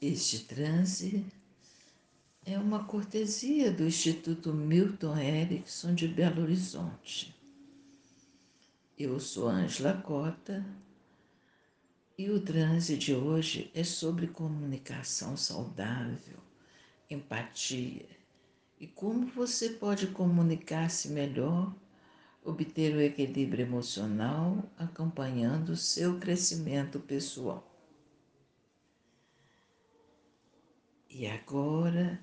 Este transe é uma cortesia do Instituto Milton Erickson de Belo Horizonte. Eu sou Angela Cota e o transe de hoje é sobre comunicação saudável, empatia e como você pode comunicar-se melhor, obter o equilíbrio emocional acompanhando o seu crescimento pessoal. E agora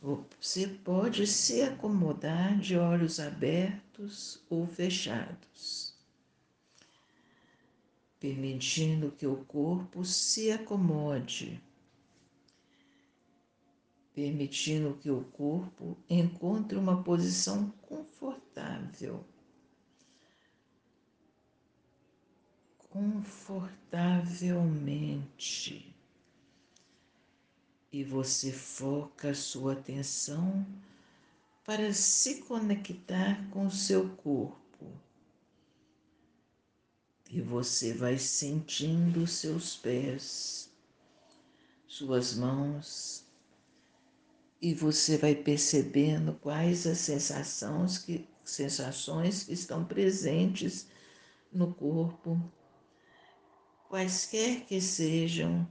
você pode se acomodar de olhos abertos ou fechados permitindo que o corpo se acomode, permitindo que o corpo encontre uma posição confortável. Confortavelmente. E você foca sua atenção para se conectar com o seu corpo. E você vai sentindo seus pés, suas mãos, e você vai percebendo quais as sensações que, sensações que estão presentes no corpo, quaisquer que sejam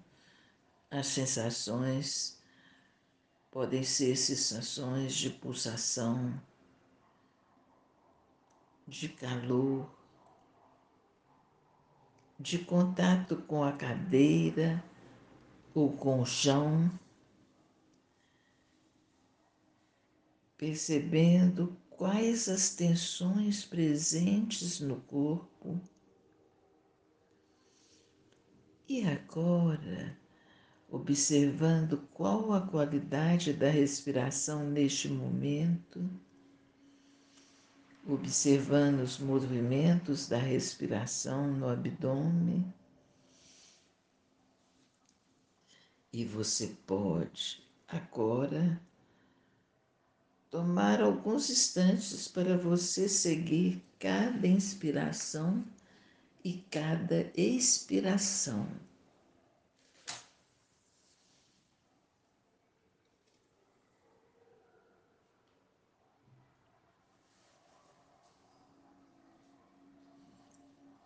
as sensações, podem ser sensações de pulsação, de calor, de contato com a cadeira ou com o chão, percebendo quais as tensões presentes no corpo. E agora, observando qual a qualidade da respiração neste momento, observando os movimentos da respiração no abdômen. E você pode agora tomar alguns instantes para você seguir cada inspiração e cada expiração.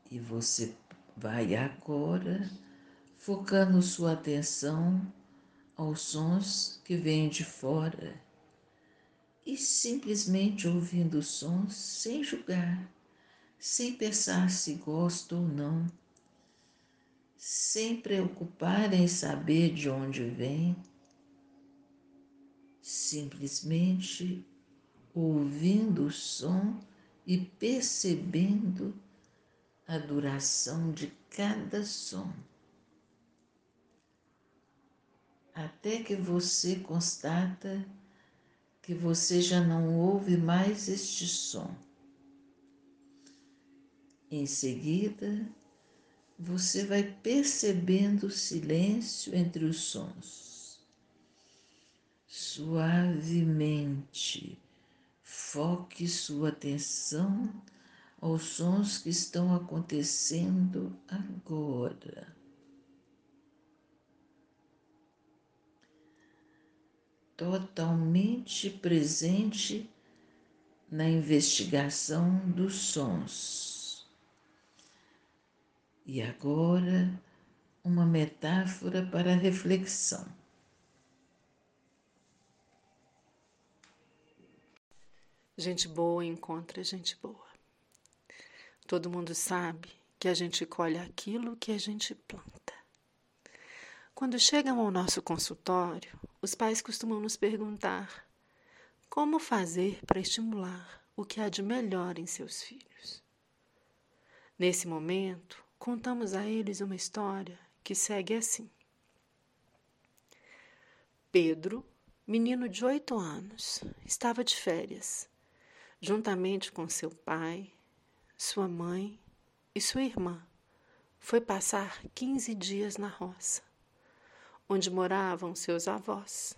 E você vai agora focando sua atenção aos sons que vêm de fora e simplesmente ouvindo os sons sem julgar, sem pensar se gosta ou não, sem preocupar em saber de onde vem, simplesmente ouvindo o som e percebendo a duração de cada som, até que você constata que você já não ouve mais este som. Em seguida, você vai percebendo o silêncio entre os sons. Suavemente, foque sua atenção aos sons que estão acontecendo agora. Totalmente presente na investigação dos sons. E agora, uma metáfora para reflexão. Gente boa encontra gente boa. Todo mundo sabe que a gente colhe aquilo que a gente planta. Quando chegam ao nosso consultório, os pais costumam nos perguntar como fazer para estimular o que há de melhor em seus filhos. Nesse momento, contamos a eles uma história que segue assim. Pedro, menino de oito anos, estava de férias, juntamente com seu pai, sua mãe e sua irmã foi passar quinze dias na roça, onde moravam seus avós.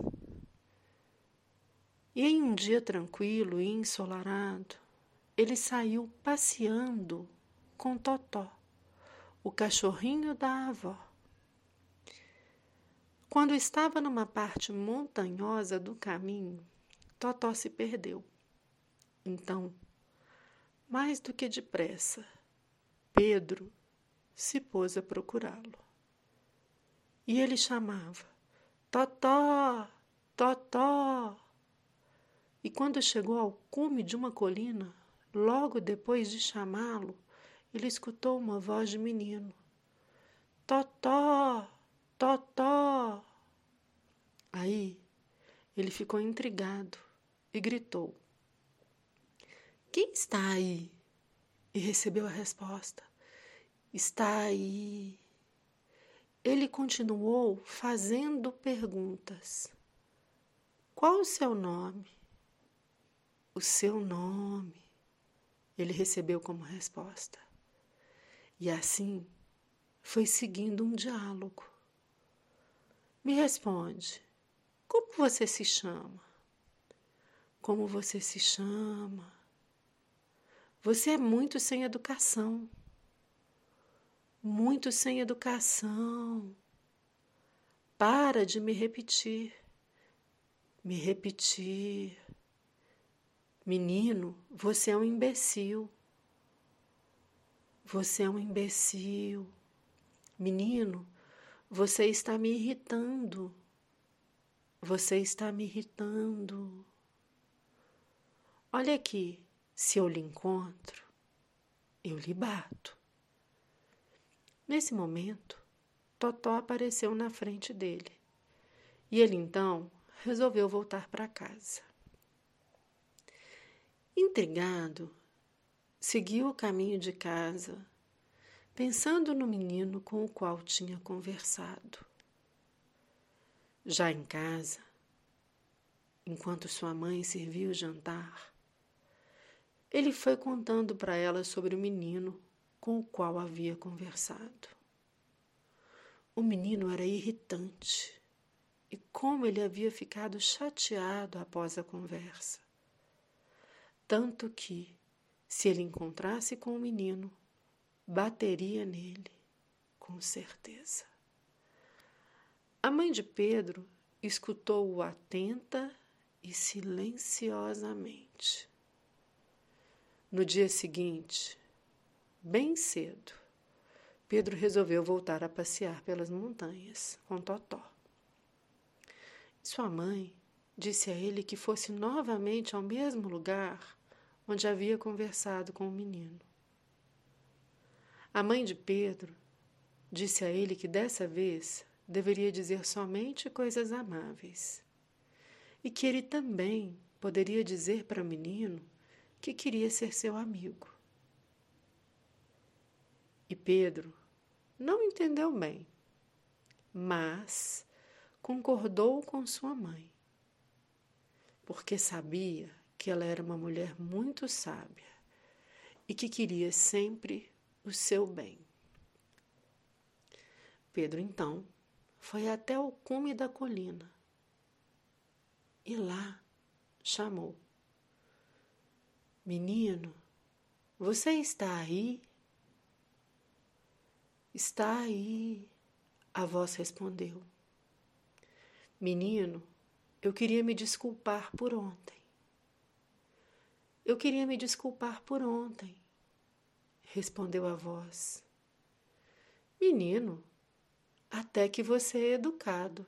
E em um dia tranquilo e ensolarado, ele saiu passeando com Totó, o cachorrinho da avó. Quando estava numa parte montanhosa do caminho, Totó se perdeu. Então, mais do que depressa, Pedro se pôs a procurá-lo. E ele chamava: Totó, Totó. E quando chegou ao cume de uma colina, logo depois de chamá-lo, ele escutou uma voz de menino: Totó, Totó. Aí ele ficou intrigado e gritou: Quem está aí? E recebeu a resposta: Está aí. Ele continuou fazendo perguntas. Qual o seu nome? O seu nome. Ele recebeu como resposta. E assim foi seguindo um diálogo. Me responde, como você se chama? Como você se chama? Você é muito sem educação muito sem educação. Para de me repetir, me repetir. Menino, você é um imbecil. Você é um imbecil. Menino, você está me irritando. Você está me irritando. Olha aqui, se eu lhe encontro, eu lhe bato. Nesse momento, Totó apareceu na frente dele e ele então resolveu voltar para casa. Intrigado, seguiu o caminho de casa, pensando no menino com o qual tinha conversado. Já em casa, enquanto sua mãe servia o jantar, ele foi contando para ela sobre o menino com o qual havia conversado. O menino era irritante e como ele havia ficado chateado após a conversa. Tanto que, se ele encontrasse com o menino, bateria nele, com certeza. A mãe de Pedro escutou-o atenta e silenciosamente. No dia seguinte, Bem cedo, Pedro resolveu voltar a passear pelas montanhas com Totó. Sua mãe disse a ele que fosse novamente ao mesmo lugar onde havia conversado com o menino. A mãe de Pedro disse a ele que dessa vez deveria dizer somente coisas amáveis e que ele também poderia dizer para o menino que queria ser seu amigo. E Pedro não entendeu bem, mas concordou com sua mãe, porque sabia que ela era uma mulher muito sábia e que queria sempre o seu bem. Pedro então foi até o cume da colina e lá chamou: Menino, você está aí? Está aí, a voz respondeu. Menino, eu queria me desculpar por ontem. Eu queria me desculpar por ontem, respondeu a voz. Menino, até que você é educado.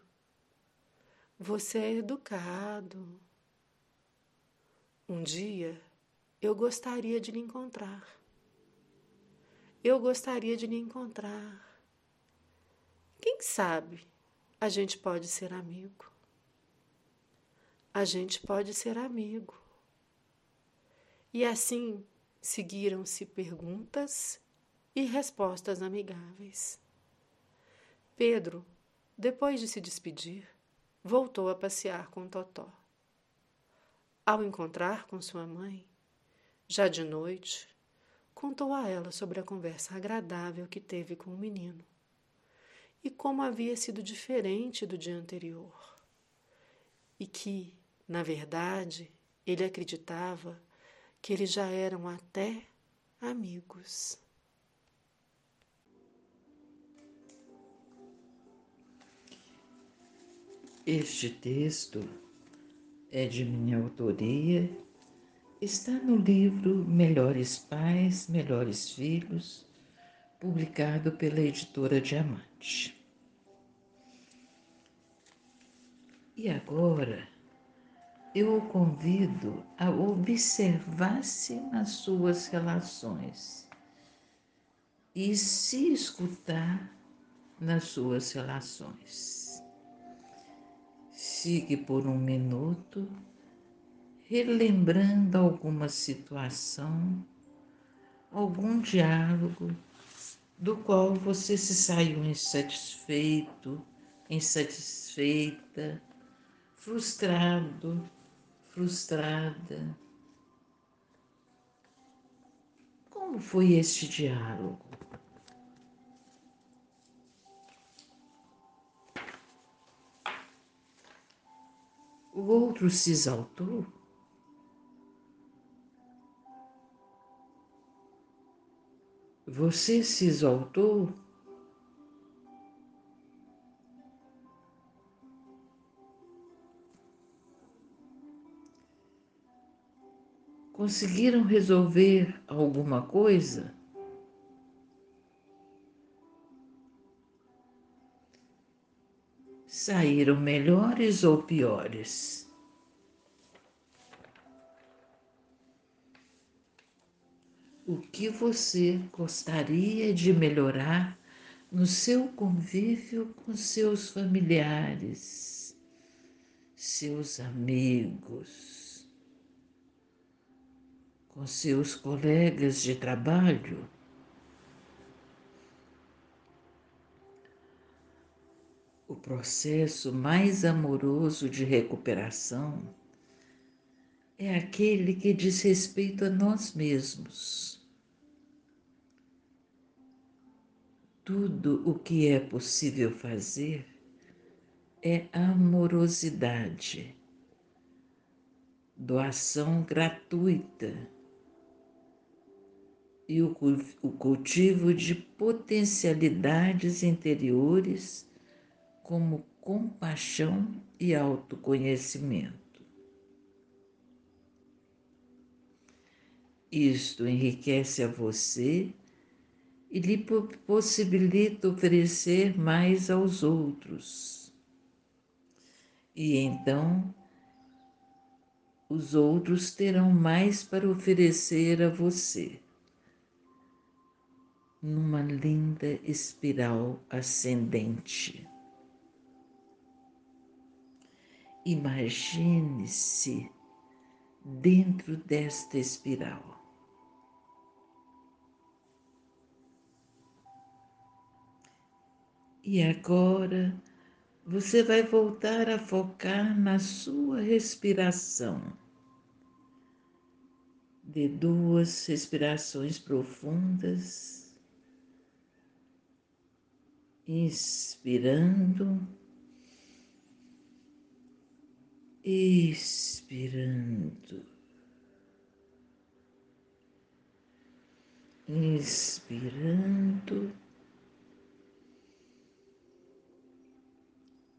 Você é educado. Um dia eu gostaria de lhe encontrar. Eu gostaria de lhe encontrar. Quem sabe a gente pode ser amigo? A gente pode ser amigo. E assim seguiram-se perguntas e respostas amigáveis. Pedro, depois de se despedir, voltou a passear com Totó. Ao encontrar com sua mãe, já de noite, contou a ela sobre a conversa agradável que teve com o menino e como havia sido diferente do dia anterior. E que, na verdade, ele acreditava que eles já eram até amigos. Este texto é de minha autoria, está no livro Melhores Pais, Melhores Filhos, publicado pela editora Diamante. E agora eu o convido a observar-se nas suas relações e se escutar nas suas relações. Fique por um minuto relembrando alguma situação, algum diálogo do qual você se saiu insatisfeito, insatisfeita, frustrado, frustrada. Como foi este diálogo? O outro se exaltou? Você se exaltou? Conseguiram resolver alguma coisa? Saíram melhores ou piores? O que você gostaria de melhorar no seu convívio com seus familiares, seus amigos? com seus colegas de trabalho. O processo mais amoroso de recuperação é aquele que diz respeito a nós mesmos. Tudo o que é possível fazer é amorosidade, doação gratuita e o, cultivo de potencialidades interiores como compaixão e autoconhecimento. Isto enriquece a você e lhe possibilita oferecer mais aos outros. E então os outros terão mais para oferecer a você numa linda espiral ascendente. Imagine-se dentro desta espiral. E agora você vai voltar a focar na sua respiração. De duas respirações profundas. Inspirando, expirando, inspirando,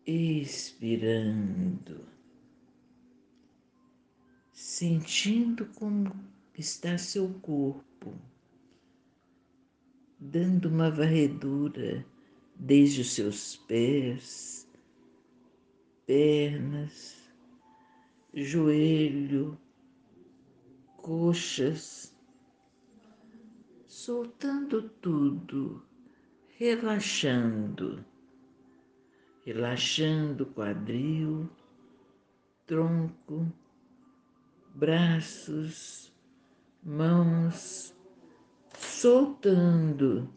expirando, sentindo como está seu corpo, dando uma varredura desde os seus pés, pernas, joelho, coxas, soltando tudo, relaxando, relaxando quadril, tronco, braços, mãos, soltando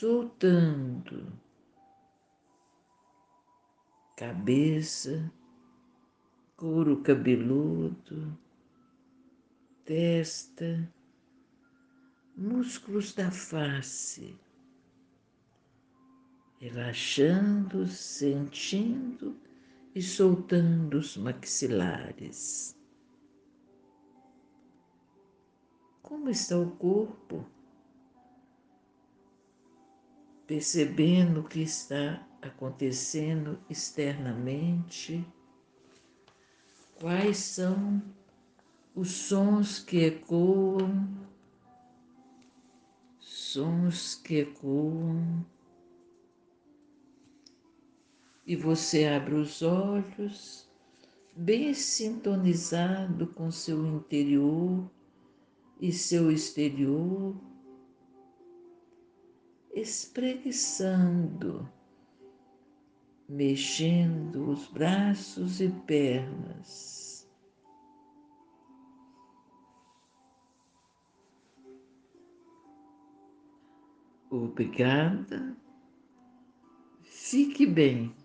soltando. Cabeça, couro cabeludo, testa, músculos da face, relaxando, sentindo e soltando os maxilares. Como está o corpo? percebendo o que está acontecendo externamente, quais são os sons que ecoam, sons que ecoam, e você abre os olhos, bem sintonizado com seu interior e seu exterior, espreguiçando, mexendo os braços e pernas. Obrigada. Fique bem.